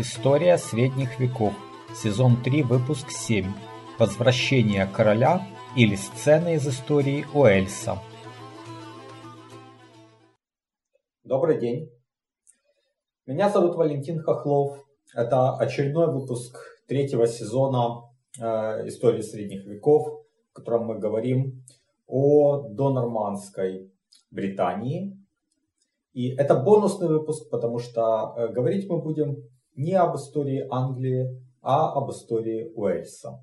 История средних веков. Сезон 3, выпуск 7. Возвращение короля или сцены из истории Уэльса. Добрый день. Меня зовут Валентин Хохлов. Это очередной выпуск третьего сезона э, истории средних веков, в котором мы говорим о донормандской Британии. И это бонусный выпуск, потому что э, говорить мы будем не об истории Англии, а об истории Уэльса.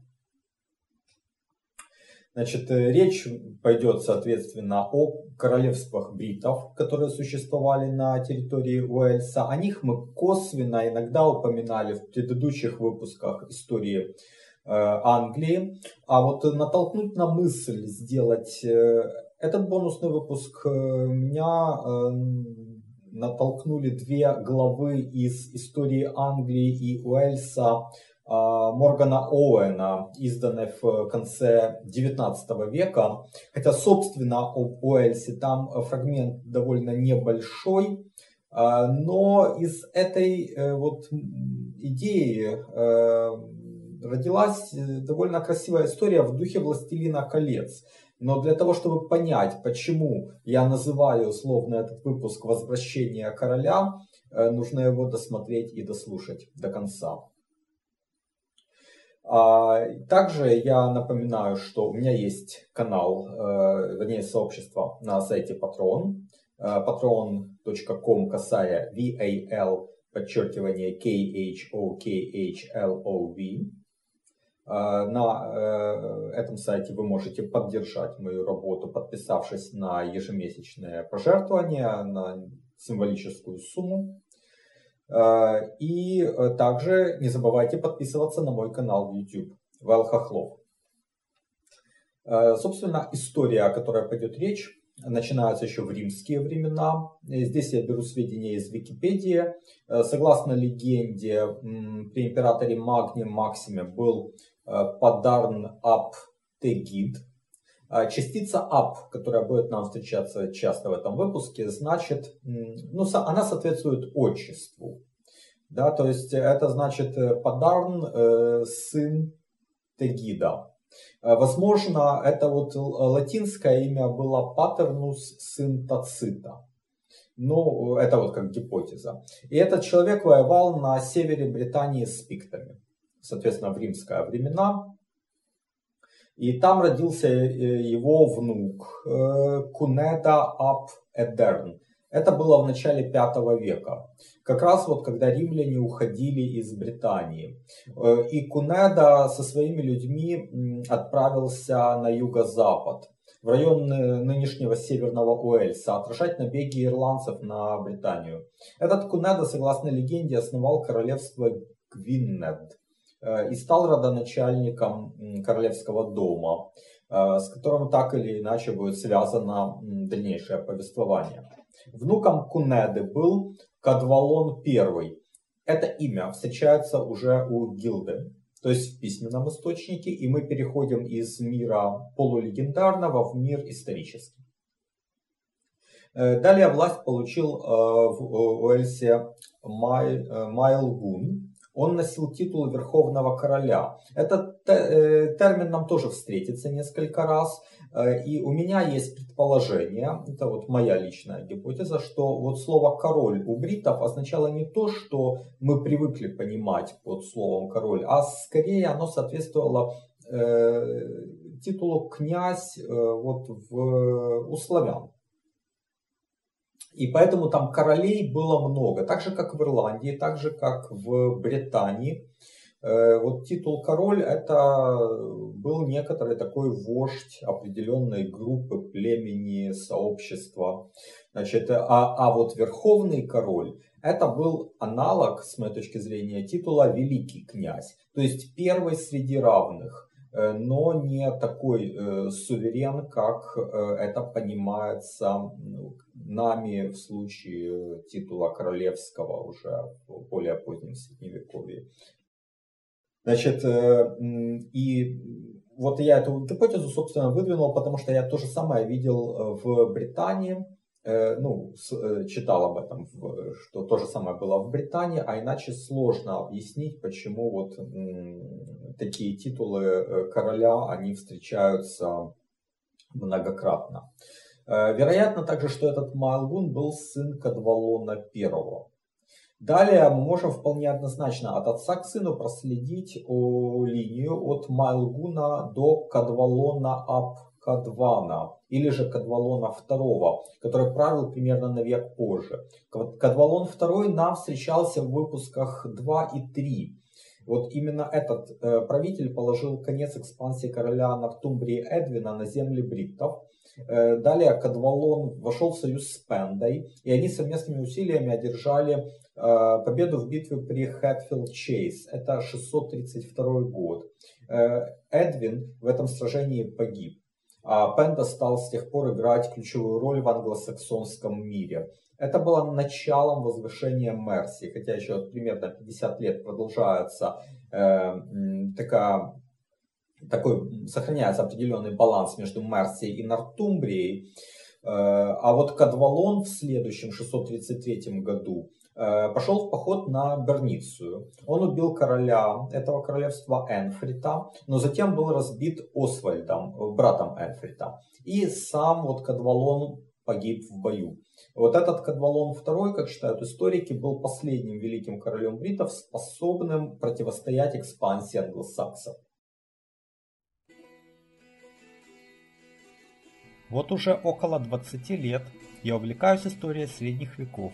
Значит, э, речь пойдет, соответственно, о королевствах бритов, которые существовали на территории Уэльса. О них мы косвенно иногда упоминали в предыдущих выпусках истории э, Англии. А вот натолкнуть на мысль сделать э, этот бонусный выпуск меня натолкнули две главы из истории Англии и Уэльса а, Моргана Оуэна, изданной в конце 19 века. Хотя, собственно, об Уэльсе там фрагмент довольно небольшой, а, но из этой э, вот идеи э, родилась довольно красивая история в духе «Властелина колец». Но для того, чтобы понять, почему я называю условно этот выпуск «Возвращение короля», э, нужно его досмотреть и дослушать до конца. А, также я напоминаю, что у меня есть канал, э, вернее сообщество на сайте Patreon, э, patreon.com касая VAL, подчеркивание K-H-O-K-H-L-O-V. А, на э, этом сайте вы можете поддержать мою работу, подписавшись на ежемесячное пожертвование на символическую сумму. А, и э, также не забывайте подписываться на мой канал в YouTube Вэл Хохлов. Собственно, история, о которой пойдет речь, начинается еще в римские времена. Здесь я беру сведения из Википедии. Э, согласно легенде, при императоре Магне Максиме был Э, Padarn Ап Тегид. А частица ап, которая будет нам встречаться часто в этом выпуске, значит, ну, она соответствует отчеству. Да, то есть это значит э, Падарн, э, сын Тегида. Возможно, это вот латинское имя было Патернус, сын Тацита. Ну, это вот как гипотеза. И этот человек воевал на севере Британии с пиктами соответственно, в римские времена. И там родился э, его внук э, Кунеда Ап Эдерн. Это было в начале 5 века, как раз вот когда римляне уходили из Британии. Э, и Кунеда со своими людьми отправился на юго-запад, в район нынешнего северного Уэльса, отражать набеги ирландцев на Британию. Этот Кунеда, согласно легенде, основал королевство Гвиннед и стал родоначальником королевского дома, э, с которым так или иначе будет связано дальнейшее повествование. Внуком Кунеды был Кадвалон I. Это имя встречается уже у Гилды, то есть в письменном источнике, и мы переходим из мира полулегендарного в мир исторический. Э, далее власть получил в Уэльсе Майлгун, он носил титул Верховного Короля. Этот э, термин нам тоже встретится несколько раз. Э, и у меня есть предположение, это вот моя личная гипотеза, что вот слово король у бритов означало не то, что мы привыкли понимать под словом король, а скорее оно соответствовало э, титулу князь вот в, у славян. И поэтому там королей было много, так же как в Ирландии, так же как в Британии. Э, вот титул король это был некоторый такой вождь определенной группы, племени, сообщества. Значит, а, а вот верховный король это был аналог, с моей точки зрения, титула великий князь. То есть первый среди равных э, но не такой э, суверен, как э, это понимается нами в случае титула королевского уже в более позднем средневековье. Значит, э, и вот я эту гипотезу, собственно, выдвинул, потому что я то же самое видел э, в Британии. Э, ну, читал об этом, что то же самое было в Британии, а иначе сложно объяснить, почему вот такие титулы короля, они встречаются многократно. Вероятно также, что этот Маалгун был сын Кадвалона I. Далее мы можем вполне однозначно от отца к сыну проследить линию от Майлгуна до Кадвалона Ап Кадвана или же Кадвалона II, который правил примерно на век позже. Кадвалон II нам встречался в выпусках 2 и 3. Вот именно этот э, правитель положил конец экспансии короля Нортумбрии Эдвина на земли бриттов. Э, далее Кадвалон вошел в союз с Пендой, и они совместными усилиями одержали Э, победу в битве при Хэтфилд Чейз. Это 632 год. Э, Эдвин в этом сражении погиб. А Пенда стал с тех пор играть ключевую роль в англосаксонском мире. Это было началом возвышения Мерси, хотя еще примерно 50 лет продолжается э, такая, такой, сохраняется определенный баланс между Мерсией и Нортумбрией. Э, а вот Кадвалон в следующем 633 году пошел в поход на Берницию. Он убил короля этого королевства Энфрита, но затем был разбит Освальдом, братом Энфрита. И сам вот Кадвалон погиб в бою. Вот этот Кадвалон II, как считают историки, был последним великим королем бритов, способным противостоять экспансии англосаксов. Вот уже около 20 лет я увлекаюсь историей средних веков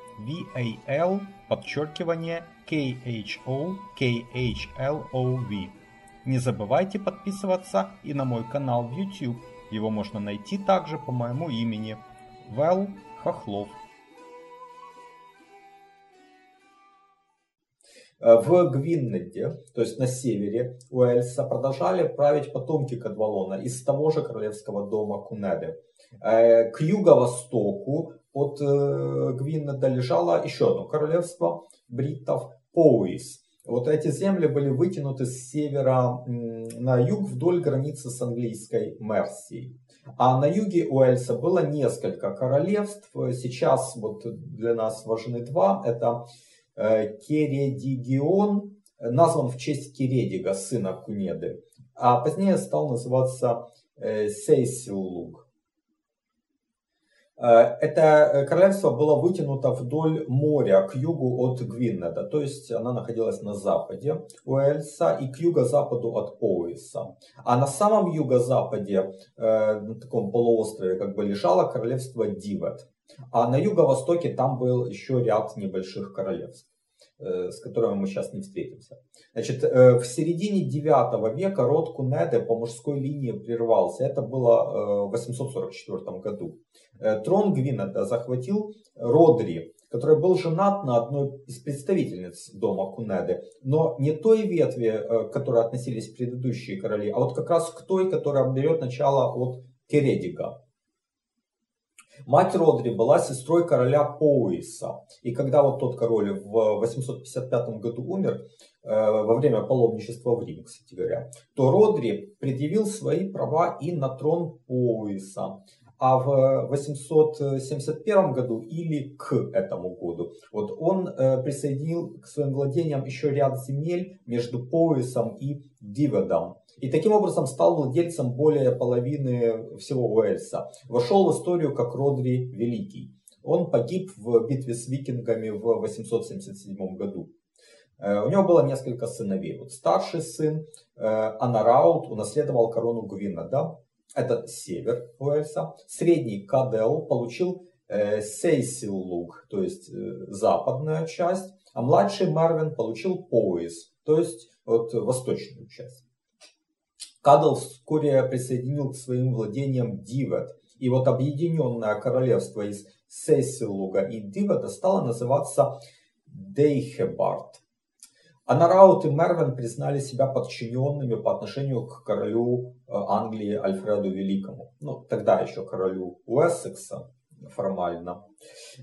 VAL подчеркивание KHO-KHLOV. Не забывайте подписываться и на мой канал в YouTube. Его можно найти также по моему имени Вэл Хохлов. В Гвиннеде, то есть на севере Уэльса, продолжали править потомки Кадвалона из того же королевского дома Кунеды. Э, к юго-востоку от э, Гвиннеда лежало еще одно королевство бриттов Поуис. Вот эти земли были вытянуты с севера на юг вдоль границы с английской Мерсией. А на юге Уэльса было несколько королевств. Сейчас вот для нас важны два. Это э, Кередигион, назван в честь Кередига, сына Кунеды. А позднее стал называться э, Сейсилуг. Э, это э, королевство было вытянуто вдоль моря к югу от Гвиннеда, то есть она находилась на западе Уэльса и к юго-западу от Оуиса. А на самом юго-западе, э, на таком полуострове, как бы лежало королевство Дивет. А на юго-востоке там был еще ряд небольших королевств с которыми мы сейчас не встретимся. Значит, в середине 9 века род Кунеды по мужской линии прервался. Это было в 844 году. Э, трон Гвинета захватил Родри, который был женат на одной из представительниц дома Кунеды, но не той ветви, э, к которой относились предыдущие короли, а вот как раз к той, которая берет начало от Кередига. Мать Родри была сестрой короля Поуиса. И когда вот тот король в 855 году умер, э, во время паломничества в Рим, кстати говоря, то Родри предъявил свои права и на трон Поуиса а в 871 году или к этому году вот он э, присоединил к своим владениям еще ряд земель между Поясом и Диведом. И таким образом стал владельцем более половины всего Уэльса. Вошел в историю как Родри Великий. Он погиб в битве с викингами в 877 году. Э, у него было несколько сыновей. Вот старший сын э, Анараут унаследовал корону Гвинеда, это север Уэльса. Средний Кадел получил э, Сейсилуг, то есть западная часть, а младший Марвин получил Пояс, то есть вот, восточную часть. Кадел вскоре присоединил к своим владениям Дивет, и вот объединенное королевство из Сейсилуга и Дивета стало называться Дейхебард. Анараут и Мервин признали себя подчиненными по отношению к королю э, Англии Альфреду Великому. Ну, тогда еще королю Уэссекса формально.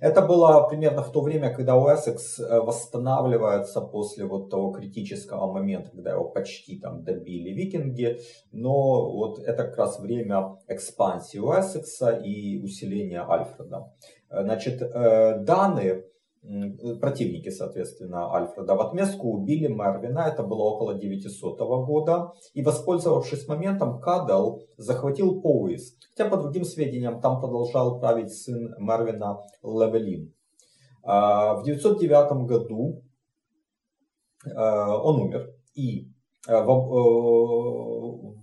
Это было примерно в то время, когда Уэссекс э, восстанавливается после вот того критического момента, когда его почти там добили викинги. Но вот это как раз время экспансии Уэссекса и усиления Альфреда. Э, значит, Даны противники, соответственно, Альфреда. В отместку убили Мервина, это было около 900 года, и, воспользовавшись моментом, Кадал захватил Поуис, хотя, по другим сведениям, там продолжал править сын Мервина Левелин. А, в 909 году а, он умер, и в, э,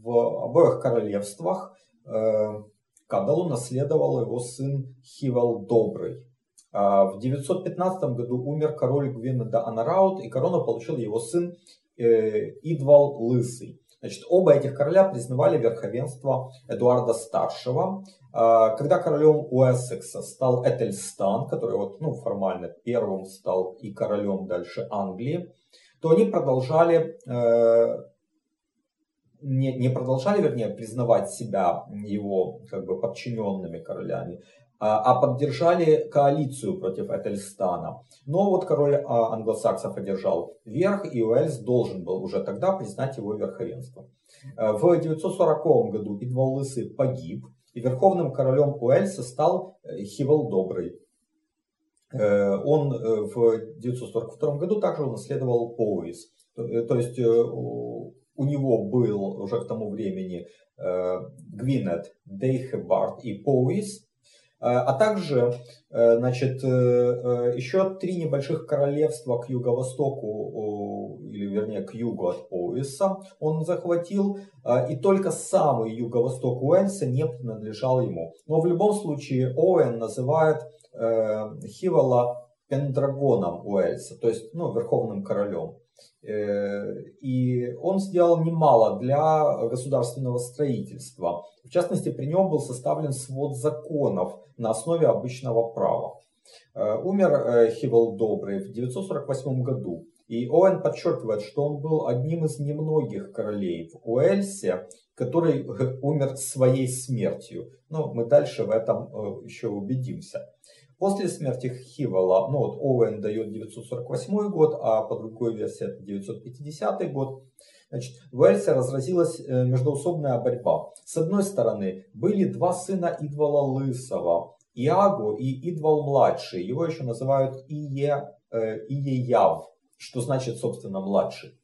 в обоих королевствах э, Кадалу наследовал его сын Хивал Добрый. А, в 915 году умер король Гвинеда Анараут, и корону получил его сын э, Идвал Лысый. Значит, оба этих короля признавали верховенство Эдуарда Старшего. А, когда королем Уэссекса стал Этельстан, который вот, ну, формально первым стал и королем дальше Англии, то они продолжали э, не, не продолжали, вернее, признавать себя его как бы подчиненными королями, а, а поддержали коалицию против Этельстана. Но вот король а, англосаксов одержал верх, и Уэльс должен был уже тогда признать его верховенство. Э, в 940 году Идвал Лысый погиб, и верховным королем Уэльса стал э, Хивал Добрый. Э, он в 942 году также унаследовал Поуис. То есть у него был уже к тому времени Гвинет, Дейхебард и Поуис, Э, а также э, значит, э, еще три небольших королевства к юго-востоку, или вернее к югу от пояса он захватил, и только самый юго-восток Уэльса не принадлежал ему. Но в любом случае Оуэн называет Хивала Пендрагоном Уэльса, то есть ну, верховным королем. Э, и он сделал немало для государственного строительства. В частности, при нем был составлен свод законов на основе обычного права. Э, умер э, Хивел Добрый в 948 году. И Оуэн подчеркивает, что он был одним из немногих королей в Уэльсе, который умер своей смертью. Но мы дальше в этом еще убедимся. После смерти Хивала, ну вот Оуэн дает 948 год, а по другой версии это 950 год, Значит, в Уэльсе разразилась э, междоусобная борьба. С одной стороны, были два сына Идвала Лысого, Иаго и Идвал Младший. Его еще называют Ие, э, Иеяв, что значит, собственно, младший.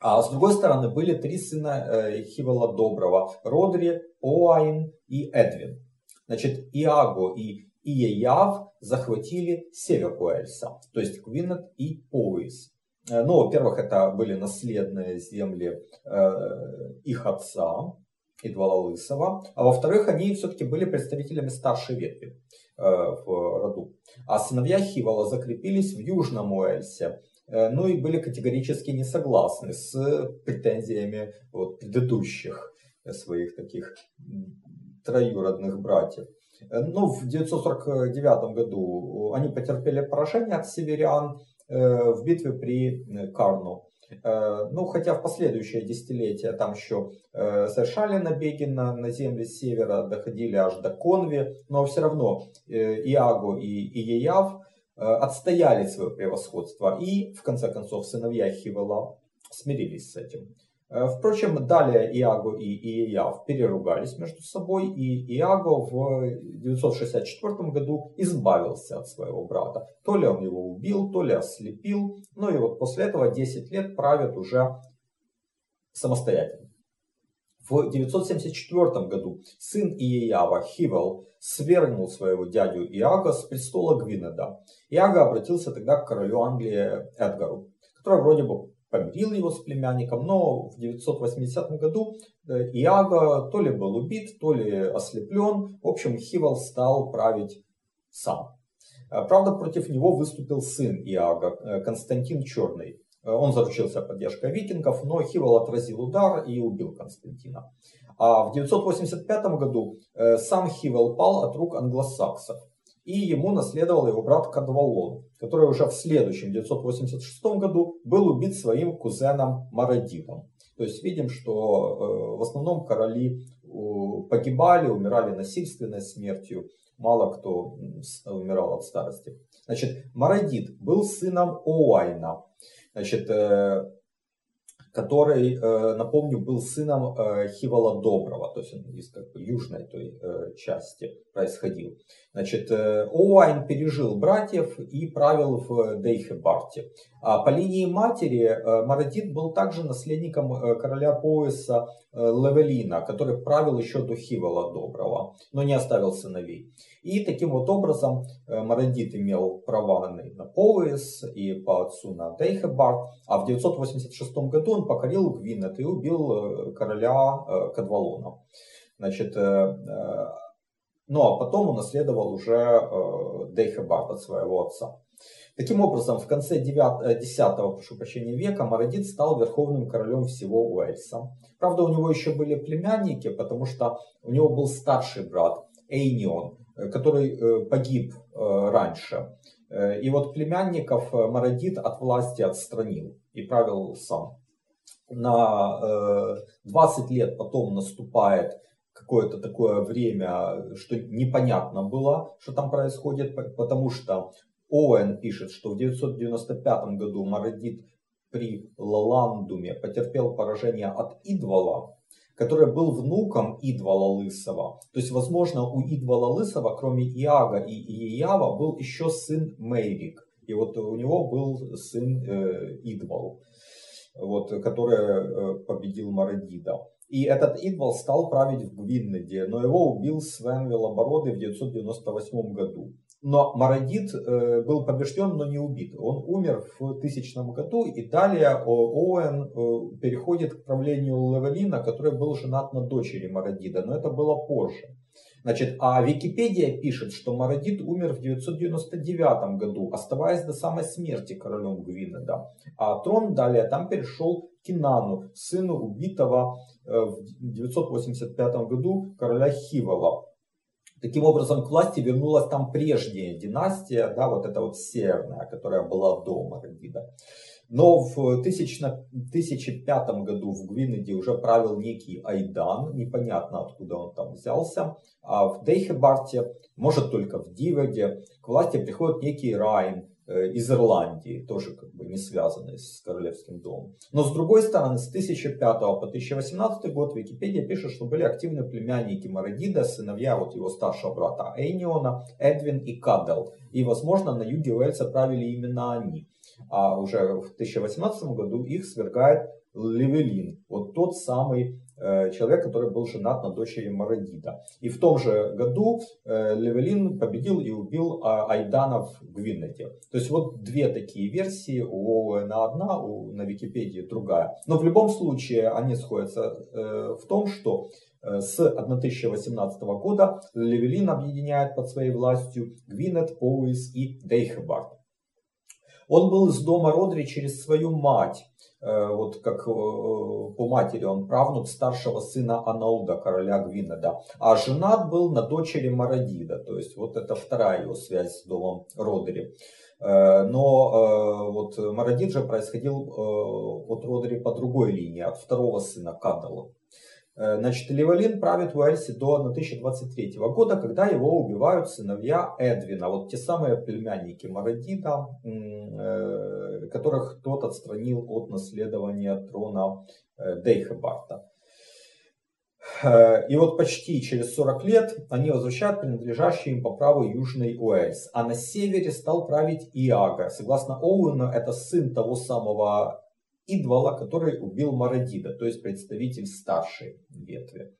А с другой стороны, были три сына э, Доброго, Родри, Оайн и Эдвин. Значит, Иаго и и Яв захватили север Уэльса, то есть Квинет и Поуис. Э, ну, во-первых, это были наследные земли э, их отца, Идвала Лысого, а во-вторых, они все-таки были представителями старшей ветви э, в роду. А сыновья Хивала закрепились в Южном Уэльсе, э, ну и были категорически не согласны с претензиями вот, предыдущих своих таких троюродных братьев. Э, ну, в 949 году они потерпели поражение от северян э, в битве при э, Карну. Ну, хотя в последующие десятилетия там еще совершали набеги на, на земли севера, доходили аж до Конви, но все равно Иаго и Иеяв отстояли свое превосходство. И, в конце концов, сыновья Хивела смирились с этим. Э, впрочем, далее Иаго и Иеяв переругались между собой, и Иаго в 964 году избавился от своего брата. То ли он его убил, то ли ослепил, ну и вот после этого 10 лет правит уже самостоятельно. В 974 году сын Иеява Хивел свергнул своего дядю Иага с престола Гвинеда. Иага обратился тогда к королю Англии Эдгару, который вроде бы помирил его с племянником, но в 980 году э, Иага то ли был убит, то ли ослеплен. В общем, Хивал стал править сам. Э, правда, против него выступил сын Иага, э, Константин Черный. Он заручился поддержкой викингов, но Хивал отразил удар и убил Константина. А в 985 году сам Хивал пал от рук англосаксов. И ему наследовал его брат Кадвалон. Который уже в следующем, 986 году, был убит своим кузеном Марадитом. То есть видим, что в основном короли погибали, умирали насильственной смертью, мало кто умирал от старости. Значит, Марадит был сыном Оайна, значит, который, э, напомню, был сыном э, Хивала Доброго, то есть он из как бы южной той э, части происходил. Значит, Оуайн пережил братьев и правил в Дейхебарте. А по линии матери Марадит был также наследником короля пояса Левелина, который правил еще до Хивала Доброго, но не оставил сыновей. И таким вот образом Марадит имел права на пояс и по отцу на Дейхебарт, а в 986 году он покорил Гвинет и убил короля Кадвалона. Значит, ну а потом он наследовал уже э, Дейхебард от своего отца. Таким образом, в конце 9, 10 э, прошу прощения, века Марадит стал верховным королем всего Уэльса. Правда, у него еще были племянники, потому что у него был старший брат Эйнион, э, который погиб раньше. И вот племянников Марадит от власти отстранил и правил сам. На 20 лет потом наступает какое-то такое время, что непонятно было, что там происходит, потому что Оуэн пишет, что в 995 году Марадит при Лаландуме потерпел поражение от Идвала, который был внуком Идвала Лысого. То есть, возможно, у Идвала Лысого, кроме Иага и Иеява, был еще сын Мейрик. И вот у него был сын э, Идвал, вот, который э, победил Марадида. И этот Идвал стал править в Гвиннеде, но его убил Свен Велобородый в 998 году. Но Марадит э, был побежден, но не убит. Он умер в тысячном году, и далее Оуэн э, переходит к правлению Левелина, который был женат на дочери Марадида, но это было позже. Значит, а Википедия пишет, что Марадит умер в 999 году, оставаясь до самой смерти королем Гвинеда. А трон далее там перешел Кинану, сыну убитого э, в 985 году короля Хивала. Таким образом, к власти вернулась там прежняя династия, да, вот эта вот северная, которая была до Марагида. Но в 1005 году в Гвинеде уже правил некий Айдан, непонятно откуда он там взялся. А в Дейхебарте, может только в Диведе, к власти приходит некий Райн, из Ирландии, тоже как бы не связанные с королевским домом. Но с другой стороны, с 1005 по 1018 год Википедия пишет, что были активны племянники Марадида, сыновья вот его старшего брата Эйниона, Эдвин и Кадел. И, возможно, на юге Уэльса правили именно они. А уже в 1018 году их свергает Левелин, вот тот самый Э, человек, который был женат на дочери Марадида. И в том же году э, Левелин победил и убил а, Айдана в Гвиннете. То есть вот две такие версии, у Оуэна одна, у, на Википедии другая. Но в любом случае они сходятся э, в том, что с 1018 года Левелин объединяет под своей властью Гвинет, Поуис и Дейхебард. Он был из дома Родри через свою мать, Э, вот как э, по матери он правнук старшего сына Анауда, короля Гвинеда, а женат был на дочери Марадида, то есть вот это вторая его связь с домом Родери. Э, но вот Марадид же происходил от Родери по другой линии, от второго сына Кадала. Э, значит, Левелин правит в Уэльсе до 1023 года, когда его убивают сыновья Эдвина, вот те самые племянники Марадита, э, которых тот отстранил от наследования трона э, Дейхебарта. И вот почти через 40 лет они возвращают принадлежащий им по праву Южный Уэльс. А на севере стал править Иага. Согласно Оуэну, это сын того самого Идвала, который убил Марадида, то есть представитель старшей ветви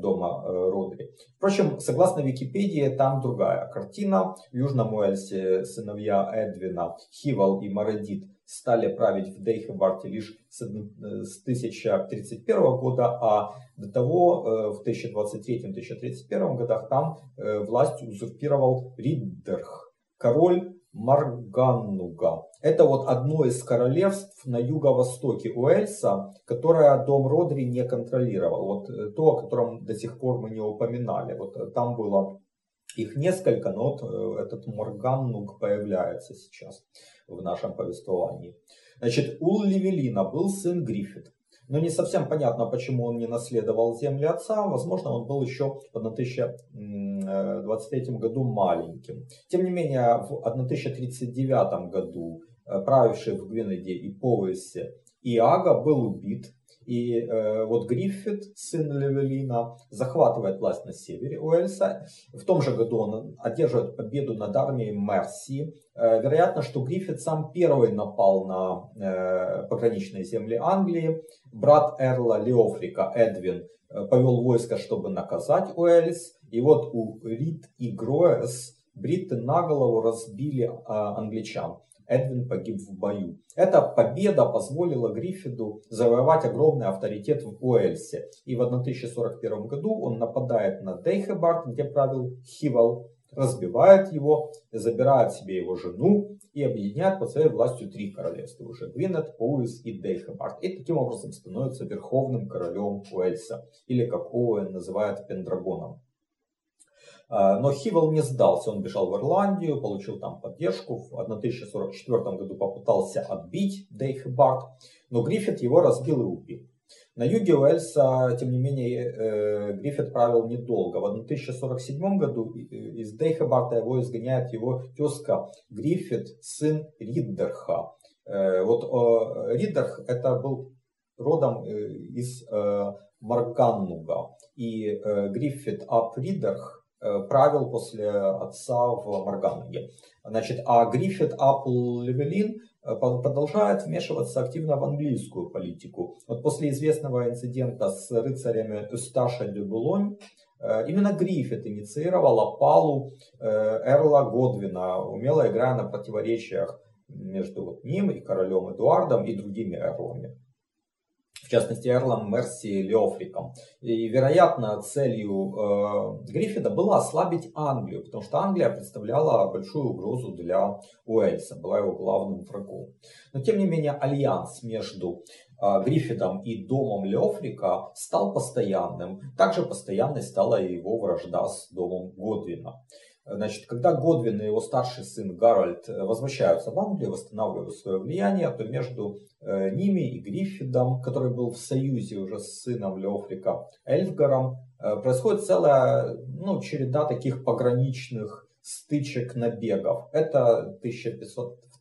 дома э, Родри. Впрочем, согласно Википедии, там другая картина. В Южном Уэльсе сыновья Эдвина, Хивал и Марадид стали править в Дейхебарте лишь с 1031 э, года, а до того э, в 1023-1031 годах там власть узурпировал Риддерх, король Марганнуга. Это вот одно из королевств на юго-востоке Уэльса, которое дом Родри не контролировал. Вот э, то, о котором до сих пор мы не упоминали. Вот э, там было Их несколько, но вот э, этот Морганнук появляется сейчас в нашем повествовании. Значит, у Левелина был сын Гриффит. Но не совсем понятно, почему он не наследовал земли отца. Возможно, он был еще в 1023 году маленьким. Тем не менее, в 1039 году э, правивший в Гвинеде и Повесе Иага был убит и э, вот Гриффит, сын Левелина, захватывает власть на севере Уэльса. В том же году он одерживает победу над армией Мерси. Э, вероятно, что Гриффит сам первый напал на э, пограничные земли Англии. Брат Эрла Леофрика Эдвин э, повел войско, чтобы наказать Уэльс. И вот у Рид и Гроэс бритты на голову разбили э, англичан. Эдвин погиб в бою. Эта победа позволила Гриффиду завоевать огромный авторитет в Уэльсе. И в 1041 году он нападает на Дейхебард, где правил Хивал, разбивает его, забирает себе его жену и объединяет под своей властью три королевства. Уже Гвинет, Поуис и Дейхебард. И таким образом становится верховным королем Уэльса. Или как Оуэн называет Пендрагоном. А, но Хивел не сдался, он бежал в Ирландию, получил там поддержку. В 1044 году попытался отбить Дейхбард, но Гриффит его разбил и убил. На юге Уэльса, тем не менее, э, Гриффит правил недолго. В 1047 году из Дейхебарта его изгоняет его тезка Гриффит, сын Риддерха. Э, вот Риддерх это был родом э, из Марганнуга. И Гриффит ап Риддерх Э, правил после отца в Морганге. Значит, а Гриффит Апл Левелин э, продолжает вмешиваться активно в английскую политику. Вот после известного инцидента с рыцарями Эсташа де Булонь, э, именно Гриффит инициировал опалу Эрла Годвина, умело играя на противоречиях между ним и королем Эдуардом и другими эрлами в частности Эрлом Мерсии Леофриком. И, вероятно, целью э, Гриффида было ослабить Англию, потому что Англия представляла большую угрозу для Уэльса, была его главным врагом. Но, тем не менее, альянс между э, Гриффидом и домом Леофрика стал постоянным. Также постоянной стала и его вражда с домом Годвина. Значит, когда Годвин и его старший сын Гарольд э, возвращаются в Англию, восстанавливают свое влияние, то между э, ними и Гриффидом, который был в союзе уже с сыном Леофрика Эльфгаром, э, происходит целая ну, череда таких пограничных стычек, набегов. Это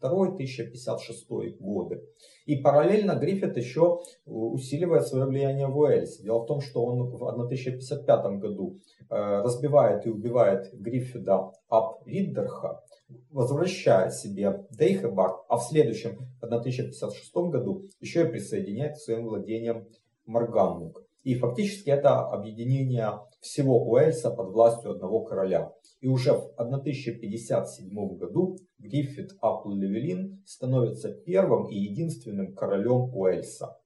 1502-1056 годы. И параллельно Гриффит еще усиливает свое влияние в Уэльсе. Дело в том, что он в 1055 году э, разбивает и убивает Гриффида ап Риддерха, возвращая себе Дейхебард, а в следующем, 1056 году, еще и присоединяет к своим владениям Марганнук. И фактически это объединение всего Уэльса под властью одного короля. И уже в 1057 году Гриффит Апл-Левелин становится первым и единственным королем Уэльса.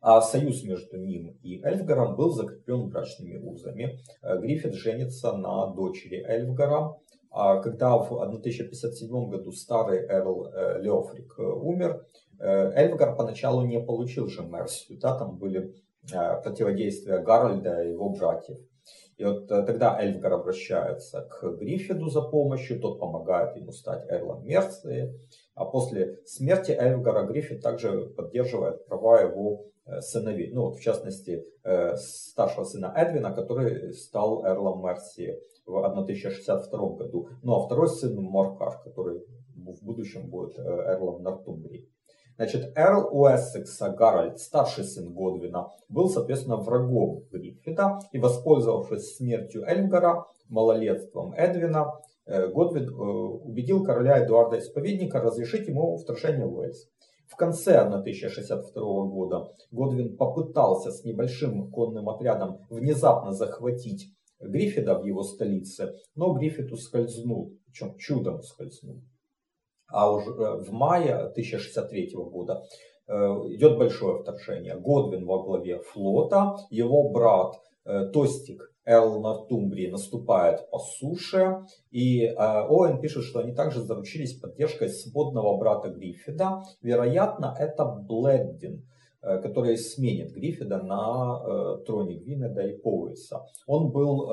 А союз между ним и Эльфгаром был закреплен брачными узами. Э, Гриффит женится на дочери Эльфгара. А когда в 1057 году старый Эрл э, Леофрик э, умер, Эльфгар поначалу не получил же Мерсию. Да, там были противодействия Гарольда и его братьев. И вот э, тогда Эльфгар обращается к Гриффиду за помощью, тот помогает ему стать Эрлом Мерции. А после смерти Эльфгара Гриффит также поддерживает права его э, сыновей. Ну, вот, в частности, э, старшего сына Эдвина, который стал Эрлом Мерси в 1062 году. Ну, а второй сын Моркар, который в будущем будет Эрлом Нортумбрии. Значит, Эрл Уэссекса Гарольд, старший сын Годвина, был, соответственно, врагом Гриффита и, воспользовавшись смертью Эльмгара, малолетством Эдвина, э, Годвин э, убедил короля Эдуарда Исповедника разрешить ему вторжение в Уэльс. В конце 1062 года Годвин попытался с небольшим конным отрядом внезапно захватить Гриффида в его столице, но Гриффит ускользнул, причем чудом ускользнул а уже э, в мае 1063 года э, идет большое вторжение. Годвин во главе флота, его брат э, Тостик Эл Нортумбрии наступает по суше, и Оуэн пишет, что они также заручились поддержкой сводного брата Гриффида. Вероятно, это Бледдин. Который сменит Гриффида на троне Гвинеда и Поуэса. Он был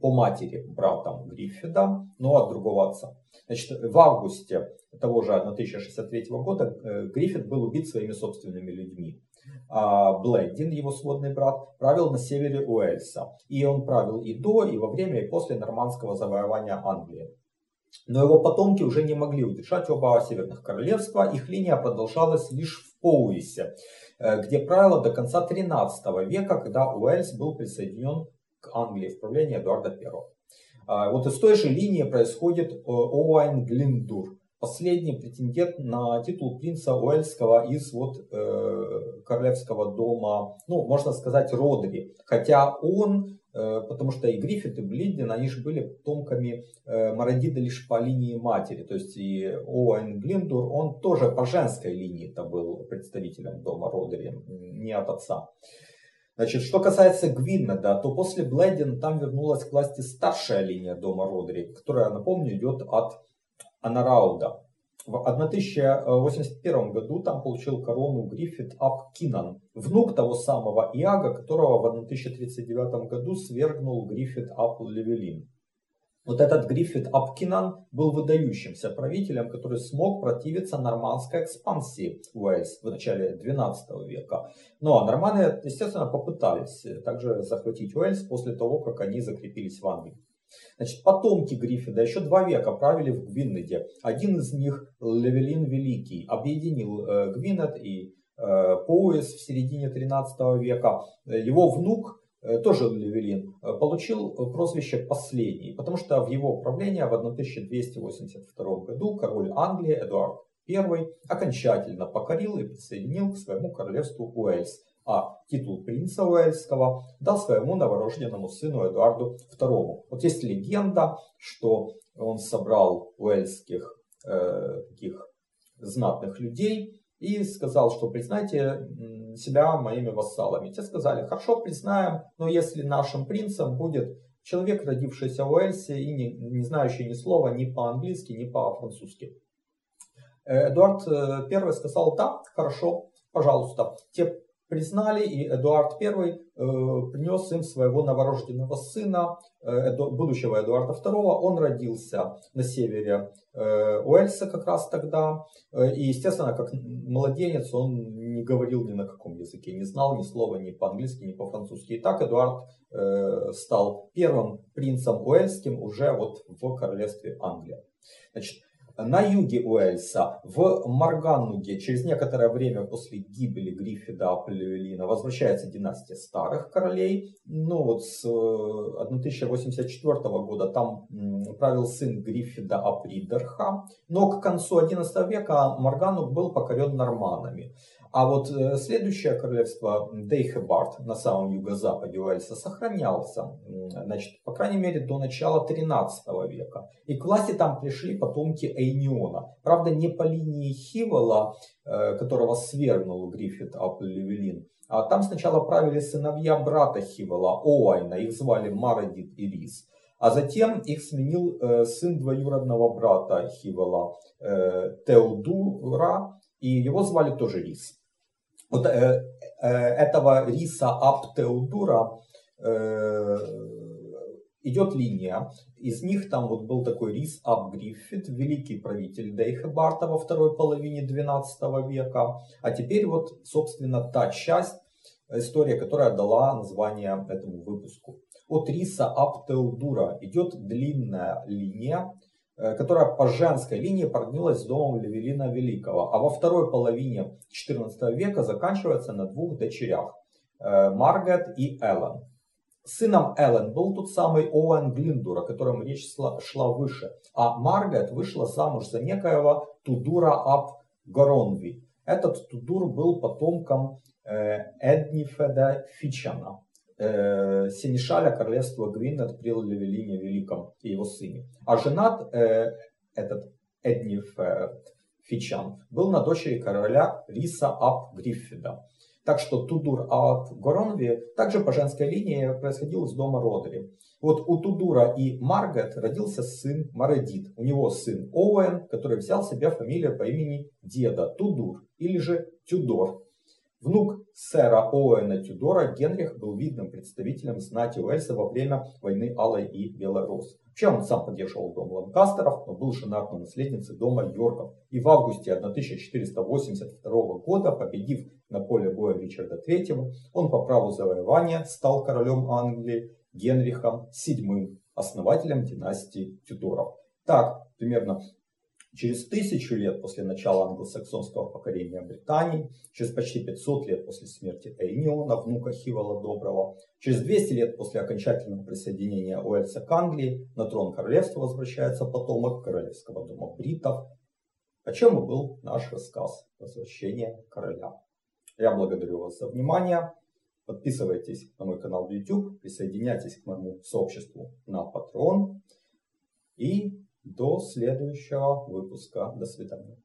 по матери братом Гриффида, но от другого отца. Значит, в августе того же 1063 года Гриффит был убит своими собственными людьми. А Блэддин, его сводный брат, правил на севере Уэльса. И он правил и до, и во время, и после нормандского завоевания Англии. Но его потомки уже не могли удержать оба северных королевства, их линия продолжалась лишь в Поуисе, э, где правило до конца 13 века, когда Уэльс был присоединен к Англии в правлении Эдуарда I. А вот из той же линии происходит э, Оуайн Глиндур, последний претендент на титул принца Уэльского из вот э, королевского дома, ну, можно сказать, Родри. Хотя он, потому что и Гриффит, и Блиддин, они же были потомками э, Мародида лишь по линии матери. То есть и Оуэн Глиндур, он тоже по женской линии -то был представителем дома Родри, не от отца. Значит, что касается Гвиннеда, то после Блэддин там вернулась к власти старшая линия дома Родри, которая, напомню, идет от Анарауда. В 1081 году там получил корону Гриффит Ап Кинан, внук того самого Иага, которого в 1039 году свергнул Гриффит Ап Левелин. Вот этот Гриффит Апкинан был выдающимся правителем, который смог противиться нормандской экспансии Уэльс в начале 12 века. Ну а норманы, естественно, попытались также захватить Уэльс после того, как они закрепились в Англии. Значит, потомки Гриффида еще два века правили в Гвиннеде. Один из них, Левелин Великий, объединил э, Гвиннед и э, Поуэс в середине 13 века. Его внук, э, тоже Левелин, э, получил прозвище «Последний», потому что в его правлении в 1282 году король Англии Эдуард I окончательно покорил и присоединил к своему королевству Уэльс а титул принца Уэльского дал своему новорожденному сыну Эдуарду II. Вот есть легенда, что он собрал уэльских э, таких знатных людей и сказал, что признайте себя моими вассалами. Те сказали, хорошо, признаем, но если нашим принцем будет человек, родившийся в Уэльсе и не, не знающий ни слова ни по-английски, ни по-французски. Э, Эдуард I сказал, да, хорошо, пожалуйста. Те признали, и Эдуард I э, принес им своего новорожденного сына, э, будущего Эдуарда II. Он родился на севере э, Уэльса как раз тогда. И, естественно, как младенец он не говорил ни на каком языке, не знал ни слова ни по-английски, ни по-французски. И так Эдуард стал первым принцем Уэльским уже вот в королевстве Англия. Значит, на юге Уэльса, в Марганнуге, через некоторое время после гибели Гриффида Аплевелина, возвращается династия старых королей. Ну вот с 1084 э, года там правил сын Гриффида Апридерха. Но к концу XI века Марганнуг был покорен норманами. А вот э, следующее королевство Дейхебард на самом юго-западе Уэльса сохранялся, значит, по крайней мере, до начала 13 века. И к власти там пришли потомки Эйниона. Правда, не по линии Хивола, э, которого свергнул Гриффид ап Лливелин, а там сначала правили сыновья брата Хивола, Оайна, их звали Марадит и Рис. А затем их сменил э, сын двоюродного брата Хивола, Теодура, и его звали тоже Рис. Вот э, э, этого Риса Аптеудура э, идет линия. Из них там вот был такой Рис Ап Гриффит, великий правитель Дейхебарта во второй половине 12 века. А теперь вот, собственно, та часть, история, которая дала название этому выпуску. От Риса Аптеудура идет длинная линия, Э, которая по женской линии породнилась с домом Левелина Великого, а во второй половине XIV века заканчивается на двух дочерях э, Маргарет и Эллен. Сыном Эллен был тот самый Оуэн Глиндур, о котором речь шла выше, а Маргарет вышла замуж за некоего Тудура Ап Горонви. Этот Тудур был потомком э, Эднифеда Фичана э, Сенешаля королевства Гвинет при Левелине Великом и его сыне. А женат э, этот Эдниферт Фичан был на дочери короля Риса Ап Гриффида. Так что Тудур Ап Горонви также по женской линии происходил из дома Родри. Вот у Тудура и Маргет родился сын Маредит. У него сын Оуэн, который взял себе фамилию по имени деда Тудур или же Тюдор. Внук сэра Оуэна Тюдора Генрих был видным представителем знати Уэльса во время войны Алой и Белорос. Вообще он сам поддерживал дом Ланкастеров, но был женат на наследнице дома Йорков. И в августе 1482 года, победив на поле боя Ричарда III, он по праву завоевания стал королем Англии Генрихом VII, основателем династии Тюдоров. Так, примерно Через тысячу лет после начала англосаксонского покорения Британии, через почти 500 лет после смерти Эйниона, внука Хивола Доброго, через 200 лет после окончательного присоединения Уэльса к Англии, на трон королевства возвращается потомок королевского дома бритов, о чем и был наш рассказ «Возвращение короля». Я благодарю вас за внимание. Подписывайтесь на мой канал в YouTube, присоединяйтесь к моему сообществу на Patreon и до следующего выпуска. До свидания.